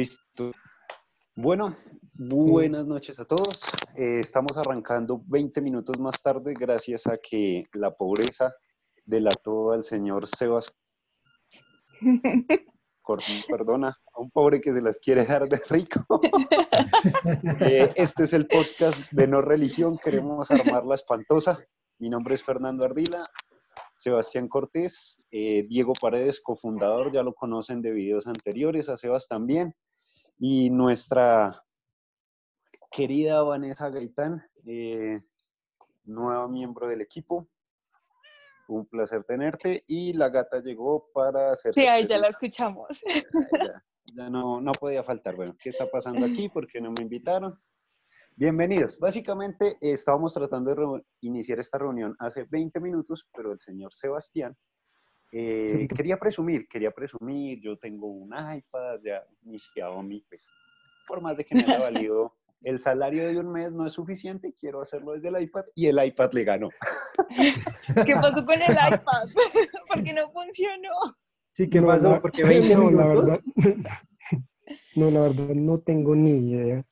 Listo. Bueno, buenas noches a todos. Eh, estamos arrancando 20 minutos más tarde gracias a que la pobreza delató al señor Sebas. Perdona, a un pobre que se las quiere dar de rico. Eh, este es el podcast de No Religión. Queremos armar la espantosa. Mi nombre es Fernando Ardila. Sebastián Cortés, eh, Diego Paredes, cofundador, ya lo conocen de videos anteriores, a Sebas también, y nuestra querida Vanessa Gaitán, eh, nueva miembro del equipo. Un placer tenerte y la gata llegó para hacer... Sí, ahí ya la escuchamos. Ya, no, no podía faltar. Bueno, ¿qué está pasando aquí? ¿Por qué no me invitaron? Bienvenidos. Básicamente estábamos tratando de iniciar esta reunión hace 20 minutos, pero el señor Sebastián eh, quería presumir, quería presumir, yo tengo un iPad, ya mi Xiaomi, pues por más de que me haya valido el salario de un mes no es suficiente, quiero hacerlo desde el iPad y el iPad le ganó. ¿Qué pasó con el iPad? Porque no funcionó. Sí, ¿qué pasó? Porque 20 no, La verdad, no, la verdad no tengo ni idea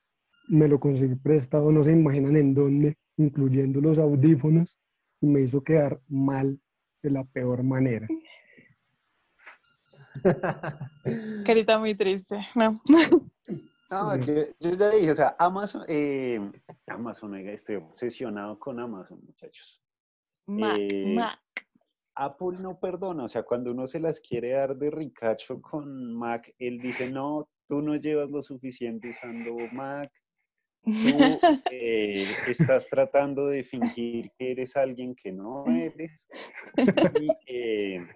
me lo conseguí prestado, no se imaginan en dónde, incluyendo los audífonos, y me hizo quedar mal de la peor manera. Carita muy triste. No. yo, ya dije, o sea, Amazon, eh, Amazon, estoy obsesionado con Amazon, muchachos. Mac, eh, Mac. Apple no perdona, o sea, cuando uno se las quiere dar de ricacho con Mac, él dice, no, tú no llevas lo suficiente usando Mac, tú eh, estás tratando de fingir que eres alguien que no eres. Y eh,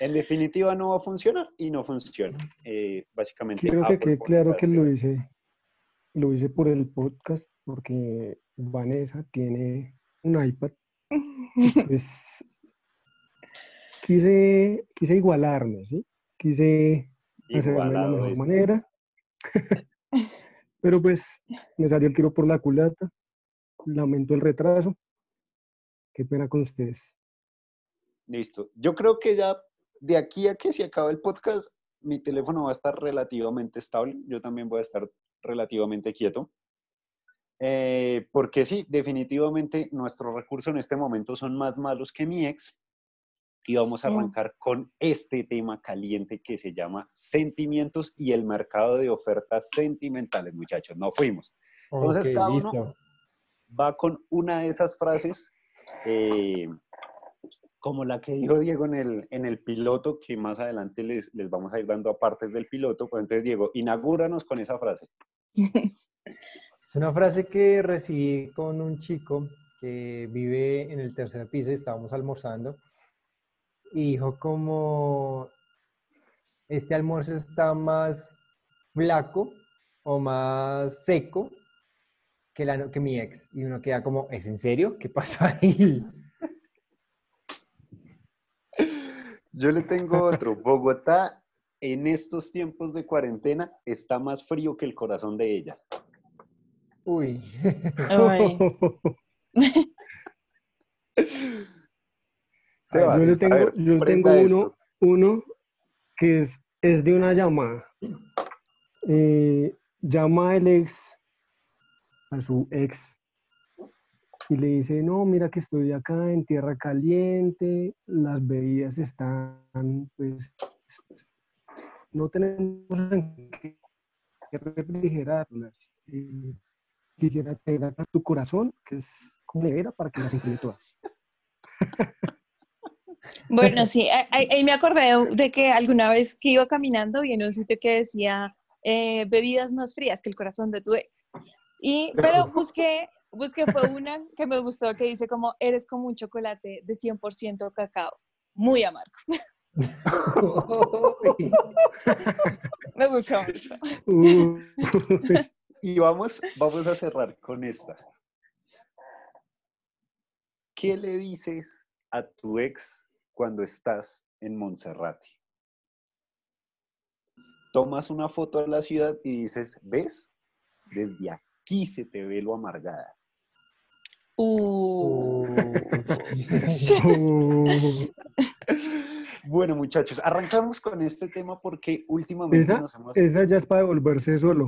en definitiva no va a funcionar y no funciona. Eh, básicamente. Creo que quede claro que lo hice, lo hice por el podcast porque Vanessa tiene un iPad. Pues, quise, quise igualarme, ¿sí? Quise hacerlo de la mejor manera. Pero pues me salió el tiro por la culata. Lamento el retraso. Qué pena con ustedes. Listo. Yo creo que ya de aquí a que se acabe el podcast, mi teléfono va a estar relativamente estable. Yo también voy a estar relativamente quieto. Eh, porque sí, definitivamente nuestros recursos en este momento son más malos que mi ex y vamos a arrancar con este tema caliente que se llama sentimientos y el mercado de ofertas sentimentales, muchachos. No fuimos. Entonces, cada uno va con una de esas frases, eh, como la que dijo Diego en el, en el piloto, que más adelante les, les vamos a ir dando a partes del piloto. Pues entonces, Diego, inaugúranos con esa frase. Es una frase que recibí con un chico que vive en el tercer piso y estábamos almorzando y dijo como este almuerzo está más flaco o más seco que, la, que mi ex. Y uno queda como, ¿es en serio? ¿Qué pasó ahí? Yo le tengo otro. Bogotá en estos tiempos de cuarentena está más frío que el corazón de ella. Uy. yo tengo, yo tengo uno, uno que es, es de una llamada. Eh, llama el ex a su ex y le dice, no, mira que estoy acá en tierra caliente, las bebidas están, pues, no tenemos que refrigerarlas. Eh, quisiera a tu corazón, que es como era, para que las incluya todas. Bueno, sí, ahí, me acordé de que alguna vez que iba caminando y en un sitio que decía eh, bebidas más frías que el corazón de tu ex. Y, pero busqué, busqué fue una que me gustó que dice como eres como un chocolate de 100% cacao, muy amargo. me gustó mucho. y vamos, vamos a cerrar con esta. ¿Qué le dices a tu ex cuando estás en Monserrate. Tomas una foto de la ciudad y dices, ¿ves? Desde aquí se te ve lo amargada. Uh. Bueno, muchachos, arrancamos con este tema porque últimamente esa, nos hemos... Esa ya es para devolverse solo.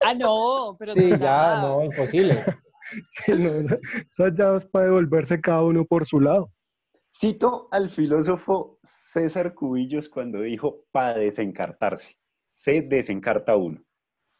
Ah, no, pero... Sí, ya, no, imposible. Sí, no, esa, esa ya es para devolverse cada uno por su lado. Cito al filósofo César Cubillos cuando dijo para desencartarse. Se desencarta uno.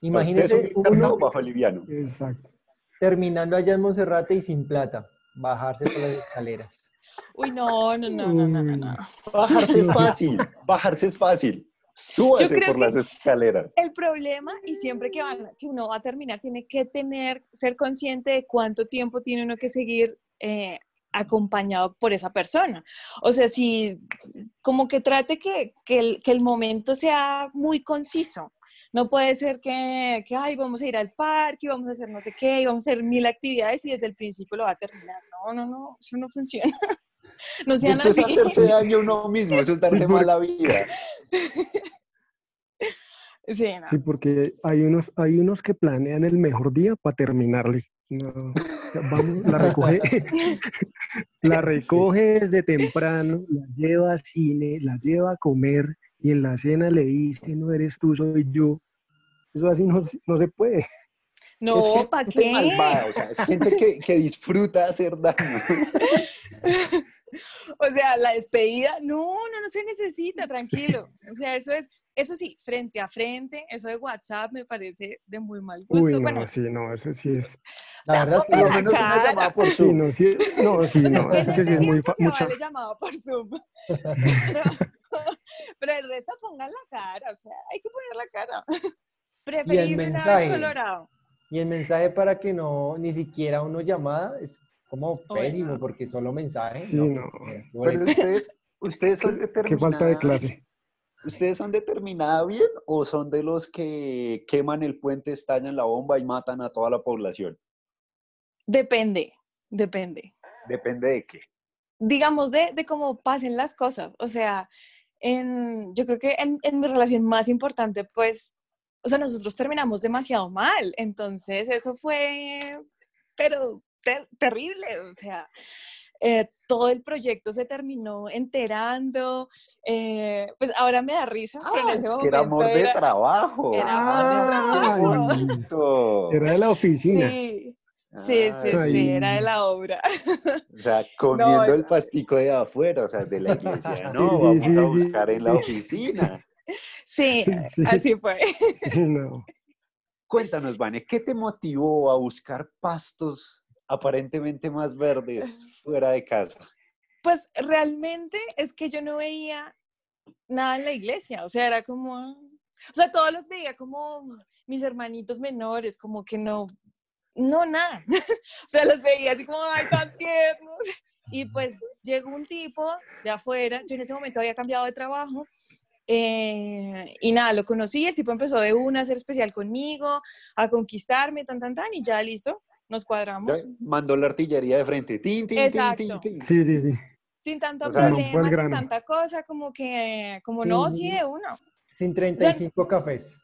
Imagínese uno bajo liviano. Exacto. terminando allá en Monserrate y sin plata, bajarse por las escaleras. Uy, no, no, no, no, no, no, no. Bajarse es fácil, bajarse es fácil. Súbase creo por las escaleras. El problema, y siempre que, van, que uno va a terminar, tiene que tener, ser consciente de cuánto tiempo tiene uno que seguir eh, acompañado por esa persona. O sea, si como que trate que, que, el, que el momento sea muy conciso. No puede ser que, que, ay, vamos a ir al parque, y vamos a hacer no sé qué, y vamos a hacer mil actividades y desde el principio lo va a terminar. No, no, no, eso no funciona. No sean Eso es hacerse daño a uno mismo, eso es darse mala vida. Sí, no. Sí, porque hay unos, hay unos que planean el mejor día para terminarle. No, sea, vamos, la recoge, la recoge desde temprano, la lleva a cine, la lleva a comer y en la cena le dice, no eres tú, soy yo. Eso así no, se- no se puede. Es No, gente ¿para qué? malvada, o sea, es gente que, que disfruta hacer daño. O sea, la despedida, no, no, no se necesita, tranquilo. O sea, eso es, eso sí, frente a frente, eso de WhatsApp me parece de muy mal gusto. Uy, no, bueno, sí, no, eso sí es. La verdad, sí, lo menos una cara. llamada por Sí, Zoom. no, sí, no, sí, O sea, no, eso sí es muy se mucha. vale llamado por Zoom. Pero, pero el resto pongan la cara, o sea, hay que poner la cara. Preferir una mensaje. vez colorado. Y el mensaje para que no, ni siquiera uno llamada, es como Oye, pésimo, no. porque solo mensaje. Sí, no, no. Pero ustedes son Qué falta de clase. ¿Ustedes son determinados bien o son de los que queman el puente, estallan la bomba y matan a toda la población? Depende, depende. Depende de qué. digamos, de, de cómo pasen las cosas. O sea, en, yo creo que en, en mi relación más importante, pues, o sea, nosotros terminamos demasiado mal. Entonces, eso fue, pero ter- terrible. O sea, eh, todo el proyecto se terminó enterando. eh, pues ahora me da risa, pero en Ah, ese es que momento era amor de trabajo. era amor de trabajo. Ay, Bonito. era de la oficina. Sí, sí, sí, Ay. sí, era de la obra. O sea, comiendo No, el pastico de afuera, o sea, de la iglesia. No, Sí, sí, vamos sí, a sí. buscar en la oficina. Sí, Sí. así fue. No. Cuéntanos, Vane, ¿qué te motivó a buscar pastos aparentemente más verdes fuera de casa? Pues realmente es que yo no veía nada en la iglesia, o sea, era como, o sea, todos los veía como mis hermanitos menores, como que no, no, nada, o sea, los veía así como, ay, tan tiernos, y pues llegó un tipo de afuera, yo en ese momento había cambiado de trabajo, eh, y nada, lo conocí, el tipo empezó de una a ser especial conmigo, a conquistarme, tan, tan, tan, y ya listo, nos cuadramos. Ya Mandó la artillería de frente. Tin, tin, tin, Exacto. tin, tin. Sí, sí, sí. Sin tanto O sea, problema, sin tanta cosa, como que, como Sí, no, sí. de uno. Sin 35 cafés.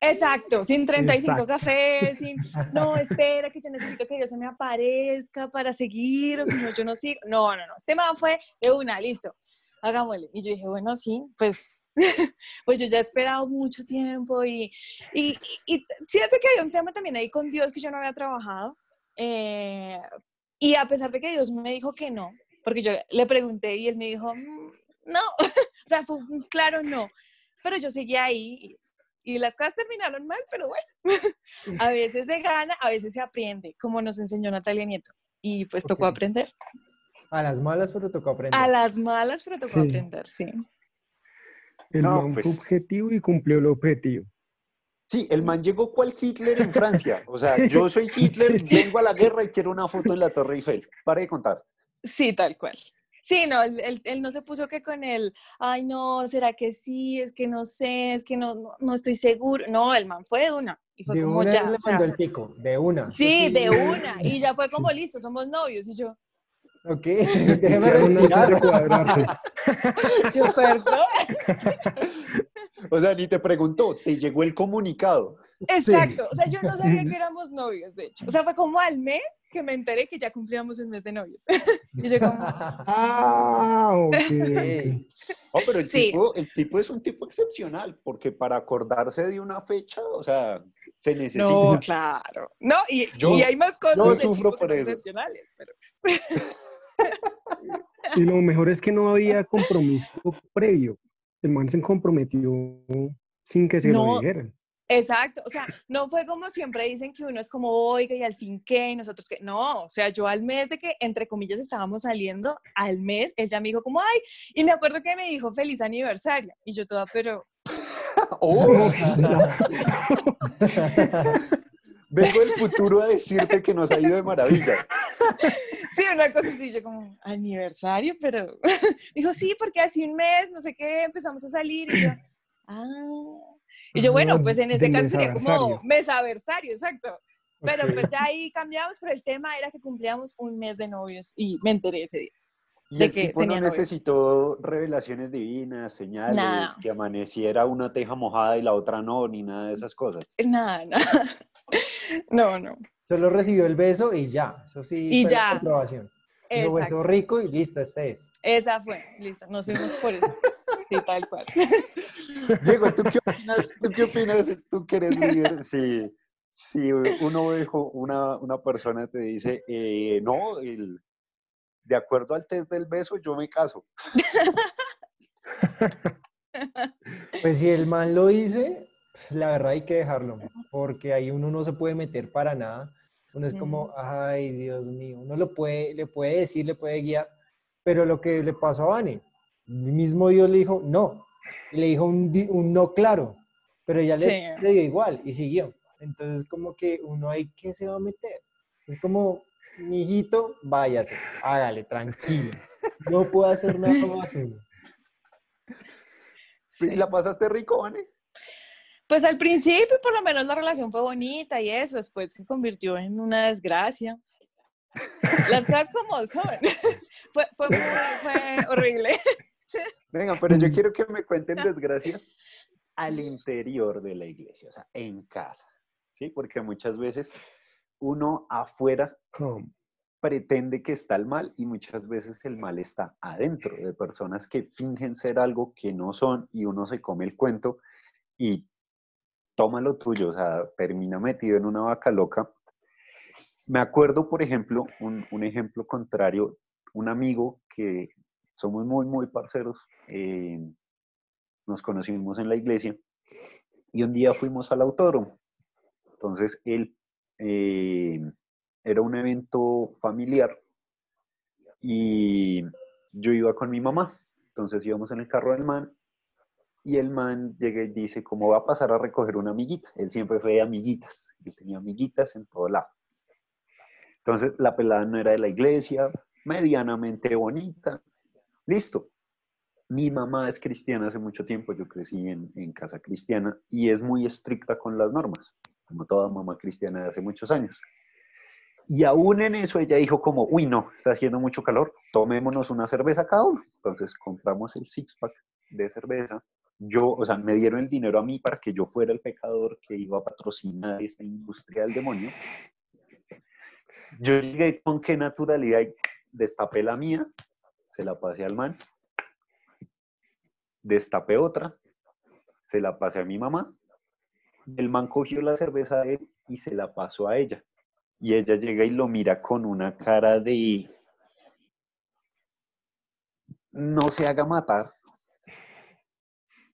Exacto, sin 35 Exacto. cafés, sin, no, espera, que yo necesito que Dios se me aparezca para seguir, o si no, yo no sigo. No, no, no, este man fue de una, listo, hagámosle. Y yo dije, bueno, sí, pues, pues yo ya he esperado mucho tiempo y, y, y siento que hay un tema también ahí con Dios que yo no había trabajado. Eh, y a pesar de que Dios me dijo que no, porque yo le pregunté y él me dijo, "Mm, no, o sea, fue un claro no, pero yo seguía ahí y, y las cosas terminaron mal, pero bueno, a veces se gana, a veces se aprende, como nos enseñó Natalia Nieto, y pues tocó aprender. A las malas, pero tocó aprender. A las malas, pero tocó Sí. aprender, sí. El No, pues. fue objetivo y cumplió el objetivo. Sí, el man llegó cual Hitler en Francia. O sea, yo soy Hitler, Sí. vengo a la guerra y quiero una foto en la Torre Eiffel. Para de contar. Sí, tal cual. Sí, no, él, él- él no se puso que con el, ay, no, ¿será que sí? Es que no sé, es que no, no, no estoy seguro. No, el man fue de una. Y fue de como una ya. le o sea, mandó el pico, de una. sí, de una. Y ya fue como listo, somos novios. Y yo, Ok, déjeme respirar. cuadrarse. yo, perdón. O sea, ni te preguntó, te llegó el comunicado. Exacto. O sea, yo no sabía que éramos novios, de hecho. O sea, fue como al mes que me enteré que ya cumplíamos un mes de novios. y yo como, Ah, Oh, pero el, tipo, el tipo es un tipo excepcional, porque para acordarse de una fecha, o sea, se necesita. No, claro. No, y, y hay más cosas yo sufro por eso. excepcionales, pero... y lo mejor es que no había compromiso previo. El man se comprometió sin que se lo dijeran. Exacto, o sea, no fue como siempre dicen que uno es como, oiga, y al fin qué, y nosotros qué. No, o sea, yo al mes de que, entre comillas, estábamos saliendo, al mes, él ya me dijo como, ay, y me acuerdo que me dijo feliz aniversario, y yo toda, pero... oh, Vengo del futuro a decirte que nos ha ido de maravilla. Sí, una cosa así, yo como, aniversario, pero... Dijo, sí, porque hace un mes, no sé qué, empezamos a salir, y yo, ah... Y yo, bueno, pues en ese caso sería como mesaversario, exacto. Pero pues ya ahí cambiamos, pero el tema era que cumplíamos un mes de novios y me enteré ese día. Y de el que tipo no necesitó revelaciones divinas, señales, que amaneciera una teja mojada y la otra no, ni nada de esas cosas. Nada, nada. No, no. Solo recibió el beso y ya. Eso sí, y ya. aprobación. Dijo beso rico y listo, este es. Esa fue, listo, nos fuimos por eso. Sí, tal cual. Diego, ¿tú qué opinas? ¿Tú qué opinas? ¿Tú que eres líder? Si, si uno dijo, una, una persona te dice, eh, no, el, de acuerdo al test del beso, yo me caso. Pues si el mal lo dice, la verdad hay que dejarlo, porque ahí uno no se puede meter para nada. Uno es como, ay, Dios mío, uno lo puede, le puede decir, le puede guiar, pero lo que le pasó a Vane, mismo Dios le dijo no, y le dijo un, un no claro, pero ella le, le, dio igual y siguió. Entonces, como que uno ahí que se va a meter. Es como, mi hijito, váyase, hágale, tranquilo. No puedo hacer nada más. ¿Y la pasaste rico, Vane? Pues al principio, por lo menos, la relación fue bonita y eso, después se convirtió en una desgracia. Las cosas como son. fue, fue, fue horrible. Venga, pero yo quiero que me cuenten desgracias al interior de la iglesia, o sea, en casa, ¿sí? Porque muchas veces uno afuera pretende que está el mal y muchas veces el mal está adentro de personas que fingen ser algo que no son y uno se come el cuento y toma lo tuyo, o sea, termina metido en una vaca loca. Me acuerdo, por ejemplo, un, un ejemplo contrario, un amigo que somos muy, muy parceros. Eh, nos conocimos en la iglesia y un día fuimos al autódromo. Entonces, él eh, era un evento familiar y yo iba con mi mamá. Entonces íbamos en el carro del man y el man llega y dice, ¿cómo va a pasar a recoger una amiguita? Él siempre fue de amiguitas, él tenía amiguitas en todo lado. Entonces la pelada no era de la iglesia, medianamente bonita, Listo. Mi mamá es cristiana hace mucho tiempo, yo crecí en, casa cristiana y es muy estricta con las normas, como toda mamá cristiana de hace muchos años. Y aún en eso ella dijo como, uy, no, está haciendo mucho calor, tomémonos una cerveza cada uno. Entonces compramos el six-pack de cerveza. Yo, o sea, me dieron el dinero a mí para que yo fuera el pecador que iba a patrocinar esta industria del demonio. Yo llegué con qué naturalidad destapé la mía, se la pasé al man, destapé otra, se la pasé a mi mamá, el man cogió la cerveza de él y se la pasó a ella. Y ella llega y lo mira con una cara de no se haga matar.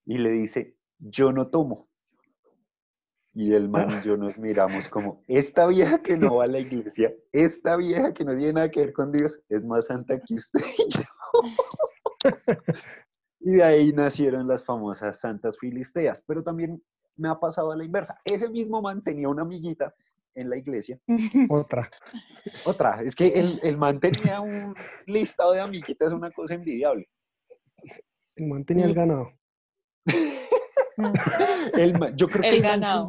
Y le dice, yo no tomo. Y el man y yo nos miramos como, esta vieja que no va a la iglesia, esta vieja que no tiene nada que ver con Dios, es más santa que usted y yo. y de ahí nacieron las famosas santas filisteas, pero también me ha pasado a la inversa. Ese mismo man tenía una amiguita en la iglesia. Otra. Otra. Es que el, el man tenía un listado de amiguitas, una cosa envidiable. El man tenía el ganado. El yo creo que el, ganado.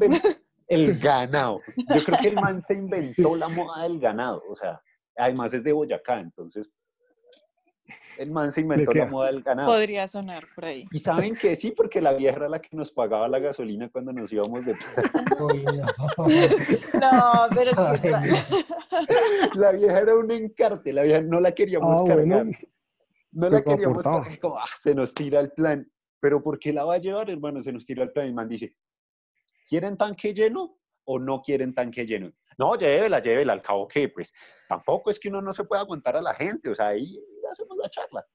el ganado. Yo creo que el man se inventó la moda del ganado. O sea, además es de Boyacá, entonces el man se inventó la moda del ganado. Podría sonar por ahí. Y saben que sí, porque la vieja era la que nos pagaba la gasolina cuando nos íbamos de... no. pero... la vieja era un encarte, la vieja no la queríamos ah, cargar. No la queríamos como, ah, se nos tira el plan. Pero ¿por qué la va a llevar, hermano? Se nos tira el plan. Y el man dice, ¿quieren tanque lleno o no quieren tanque lleno? No, llévela, llévela. Al cabo que, pues, tampoco es que uno no se pueda aguantar a la gente. O sea, ahí hacemos la charla.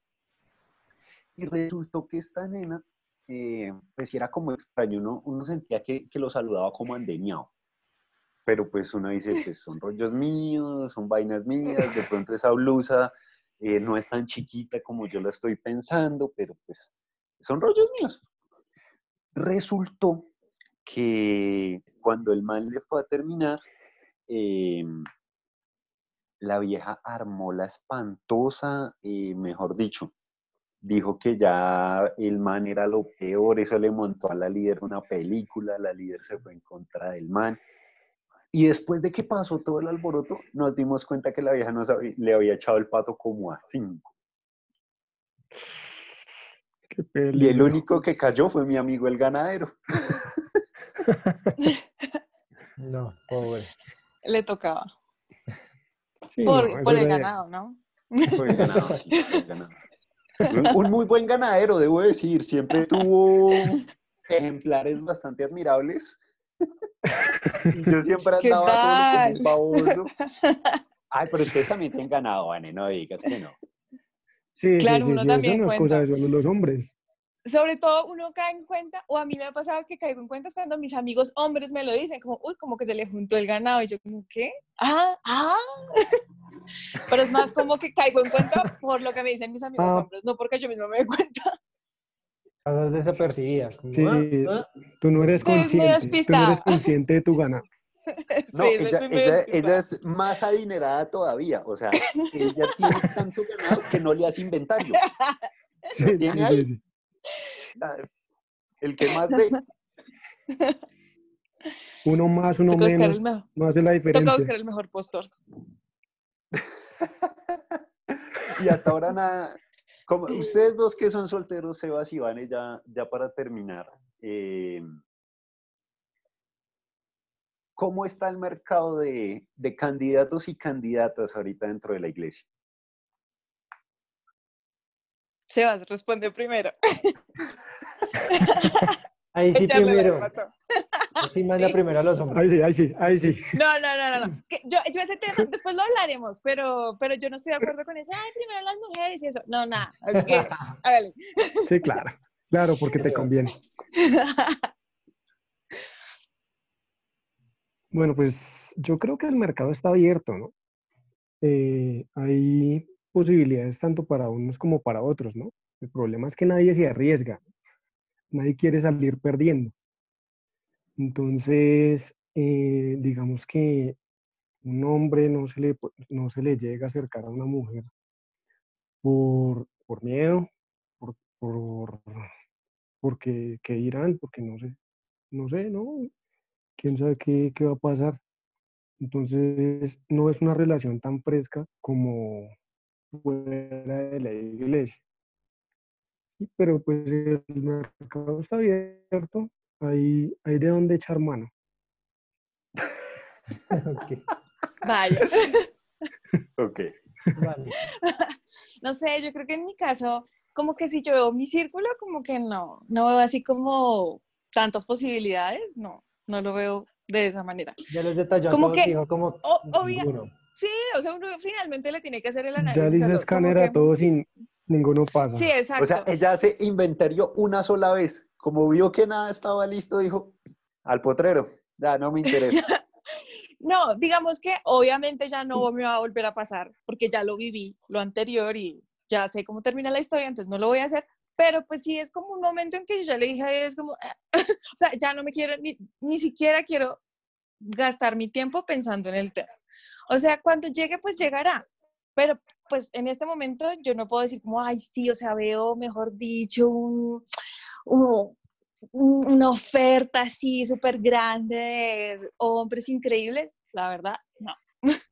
Y resultó que esta nena, eh, pues era como extraño, uno, uno sentía que, que lo saludaba como andeñado. Pero pues uno dice, pues son rollos míos, son vainas mías, de pronto esa blusa eh, no es tan chiquita como yo la estoy pensando, pero pues son rollos míos. Resultó que cuando el mal le fue a terminar, em, la vieja armó la espantosa, eh, mejor dicho, dijo que ya el man era lo peor, eso le montó a la líder una película, la líder se fue en contra del man. Y después de que pasó todo el alboroto, nos dimos cuenta que la vieja nos le había echado el pato como a cinco. Y el único que cayó fue mi amigo el ganadero. no, pobre. Le tocaba. por, el ganado, ¿no? Por el ganado, sí, por el ganado. Un, muy buen ganadero, debo decir. Siempre tuvo ejemplares bastante admirables. Yo siempre andaba solo como un baboso. Ay, pero ustedes también tienen ganado, Vane, no digas que no. Sí, claro, uno también eso no cuenta. Es cosa de los hombres. Sobre todo uno cae en cuenta, o a mí me ha pasado que caigo en cuenta cuando mis amigos hombres me lo dicen, como, uy, como que se le juntó el ganado, y yo como, ¿qué? Ah, ah. Pero es más como que caigo en cuenta por lo que me dicen mis amigos ah. hombres, no porque yo mismo me doy cuenta. Pasas desapercibida. sí, ah, ah". tú no eres consciente. Tú no eres consciente de tu ganado. No, ella, ella, es más adinerada todavía. O sea, ella tiene tanto ganado que no le hace inventario. Sí, tiene ahí. El que más ve. Uno más, uno menos. No hace la diferencia. Toca buscar el mejor postor. y hasta ahora nada. Como, ustedes dos que son solteros, Sebas y Vane, ya, ya para terminar. Eh, ¿Cómo está el mercado de, de candidatos y candidatas ahorita dentro de la iglesia? Sebas, responde primero. Ahí sí primero. Sí manda primero a los hombres. Ahí sí, ahí sí, ahí sí. No, no, no, no. Es que yo, yo ese tema después lo hablaremos, pero, pero yo no estoy de acuerdo con eso. Ay, primero las mujeres y eso. No, nada. Es que, hágale. Sí, claro. Claro, porque te conviene. Bueno, pues yo creo que el mercado está abierto, ¿no? Eh, hay posibilidades tanto para unos como para otros, ¿no? El problema es que nadie se arriesga, nadie quiere salir perdiendo. Entonces, eh, digamos que un hombre no se, le, no se le llega a acercar a una mujer por, por miedo, por, por porque qué dirán, porque no sé, no sé, ¿no? ¿Quién sabe qué, qué va a pasar? Entonces, no es una relación tan fresca como fuera de la iglesia. Pero pues el mercado está abierto, hay, hay de dónde echar mano. Vaya. ok. No sé, yo creo que en mi caso, como que si yo veo mi círculo, como que no, no veo así como tantas posibilidades, no, no lo veo de esa manera. Ya les detalló como que, dijo como Sí, o sea, uno finalmente le tiene que hacer el análisis. Ya dice escáner a todos sin ninguno pasa. Sí, exacto. O sea, ella hace inventario una sola vez. Como vio que nada estaba listo, dijo, al potrero, ya no me interesa. no, digamos que obviamente ya no me va a volver a pasar, porque ya lo viví, lo anterior, y ya sé cómo termina la historia, entonces no lo voy a hacer. Pero pues sí es como un momento en que yo ya le dije, es como, o sea, ya no me quiero, ni, ni siquiera quiero gastar mi tiempo pensando en el tema. O sea, cuando llegue, pues llegará. Pero pues en este momento yo no puedo decir como, ay, sí, o sea, veo, mejor dicho, un, una oferta así súper grande de hombres increíbles. La verdad, no.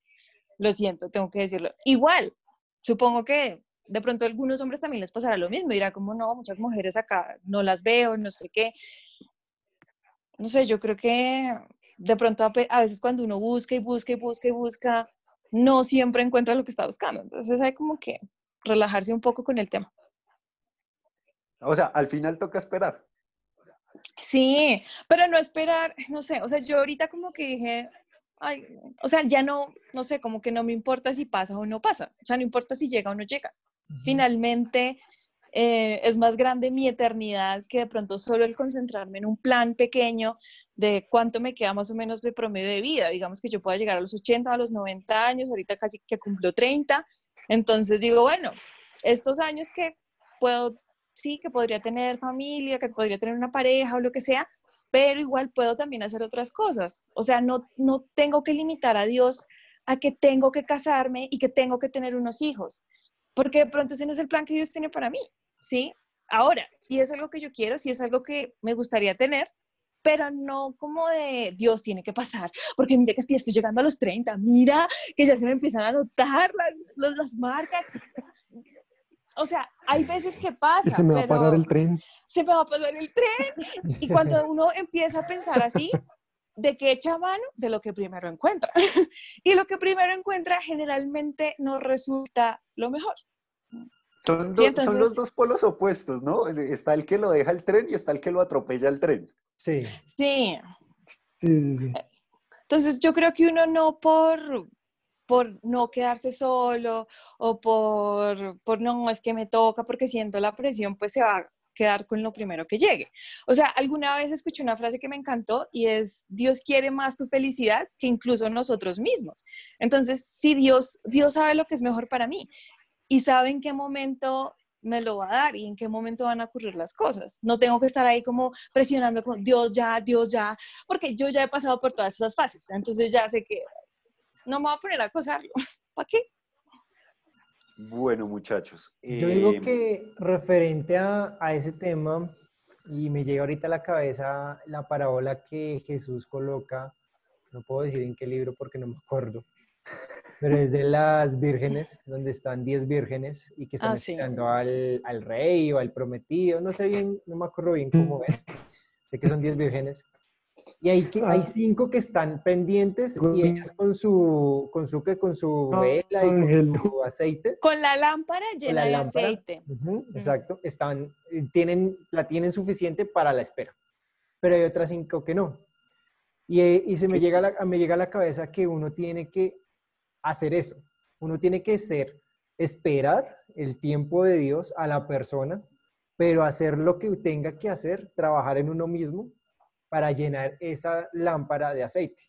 lo siento, tengo que decirlo. Igual, supongo que de pronto a algunos hombres también les pasará lo mismo. Dirá como, no, muchas mujeres acá no las veo, no sé qué. No sé, yo creo que de pronto a, veces cuando uno busca y busca y busca y busca, no siempre encuentra lo que está buscando. Entonces hay como que relajarse un poco con el tema. O sea, al final toca esperar. Sí, pero no esperar, no sé, o sea, yo ahorita como que dije, ay, o sea, ya no, no sé, como que no me importa si pasa o no pasa, o sea, no importa si llega o no llega. Finalmente, eh, es más grande mi eternidad que de pronto solo el concentrarme en un plan pequeño de cuánto me queda más o menos de promedio de vida. Digamos que yo pueda llegar a los 80, a los 90 años, ahorita casi que cumplo 30. Entonces digo, bueno, estos años que puedo, sí, que podría tener familia, que podría tener una pareja o lo que sea, pero igual puedo también hacer otras cosas. O sea, no, no tengo que limitar a Dios a que tengo que casarme y que tengo que tener unos hijos, porque de pronto ese no es el plan que Dios tiene para mí. ¿sí? Ahora, si es algo que yo quiero, si es algo que me gustaría tener, pero no como de Dios tiene que pasar, porque mira que estoy llegando a los 30, mira que ya se me empiezan a notar las, las marcas. O sea, hay veces que pasa. se me va a pasar el tren. Se me va a pasar el tren. Y cuando uno empieza a pensar así, ¿de qué echa mano? De lo que primero encuentra. Y lo que primero encuentra generalmente no resulta lo mejor. Son, son, los dos polos opuestos, ¿no? Está el que lo deja el tren y está el que lo atropella el tren. Sí. Sí. Entonces yo creo que uno no por, por no quedarse solo o por, por no, es que me toca porque siento la presión, pues se va quedar con lo primero que llegue. O sea, alguna vez escuché una frase que me encantó y es, Dios quiere más tu felicidad que incluso nosotros mismos. Entonces, si Dios, Dios sabe lo que es mejor para mí y sabe en qué momento me lo va a dar y en qué momento van a ocurrir las cosas. No tengo que estar ahí como presionando con Dios ya, Dios ya, porque yo ya he pasado por todas esas fases, entonces ya sé que no me voy a poner a acosarlo. ¿Para qué? Bueno, muchachos. Yo digo eh, que referente a, a ese tema, y me llega ahorita a la cabeza la parábola que Jesús coloca, no puedo decir en qué libro porque no me acuerdo, pero es de las vírgenes, donde están 10 vírgenes y que están ah, esperando al, al, rey o al prometido, no sé bien, no me acuerdo bien cómo es. Sé que son 10 vírgenes. Y hay, hay ah. cinco que están pendientes y ellas con su, con su, con su ah, vela y con su aceite. Con la lámpara llena de aceite. Exacto. Están, tienen, la tienen suficiente para la espera. Pero hay otras cinco que no. Y, y se me llega, la, me llega a la cabeza que uno tiene que hacer eso. Uno tiene que ser, esperar el tiempo de Dios a la persona, pero hacer lo que tenga que hacer, trabajar en uno mismo para llenar esa lámpara de aceite.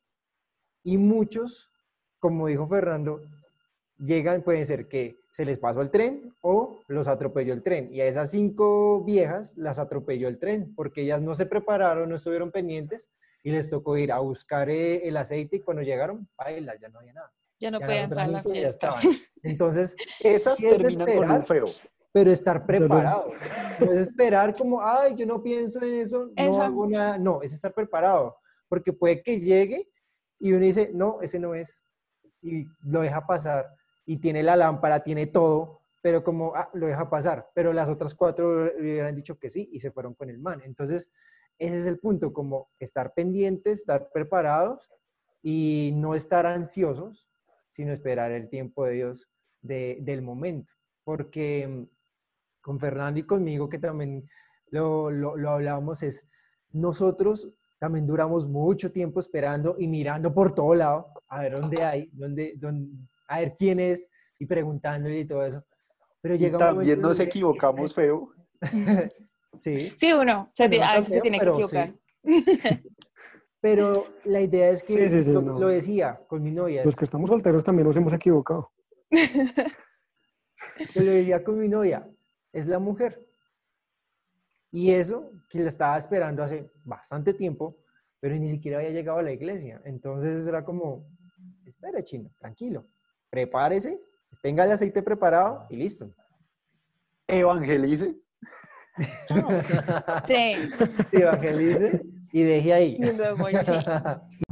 Y muchos, como dijo Fernando, llegan, pueden ser que se les pasó el tren o los atropelló el tren. Y a esas cinco viejas las atropelló el tren porque ellas no se prepararon, no estuvieron pendientes y les tocó ir a buscar eh, el aceite y cuando llegaron, bailas, ya no había nada. Ya no podía entrar a la fiesta. Entonces, esas terminan con un feo. Pero estar preparado. No es esperar como, ay, yo no pienso en eso, no hago nada. No, es estar preparado. Porque puede que llegue y uno dice, no, ese no es. Y lo deja pasar. Y tiene la lámpara, tiene todo, pero como, ah, lo deja pasar. Pero las otras cuatro le hubieran dicho que sí y se fueron con el man. Entonces, ese es el punto, como estar pendientes, estar preparados y no estar ansiosos sino esperar el tiempo de Dios del momento. Porque mm, con Fernando y conmigo, que también lo, lo, hablábamos, es nosotros también duramos mucho tiempo esperando y mirando por todo lado a ver dónde hay, dónde, dónde, a ver quién es y preguntándole y todo eso. Pero llega también nos equivocamos feo. sí. Sí, uno a veces se tiene que equivocar. Pero la idea es que, lo, decía con mi novia. Los que estamos solteros también nos hemos equivocado. lo decía con mi novia, es la mujer. Y eso que la estaba esperando hace bastante tiempo, pero ni siquiera había llegado a la iglesia. Entonces era como, espere chino, tranquilo, prepárese, tenga el aceite preparado y listo. Evangelice. Sí. Evangelice y dejé ahí.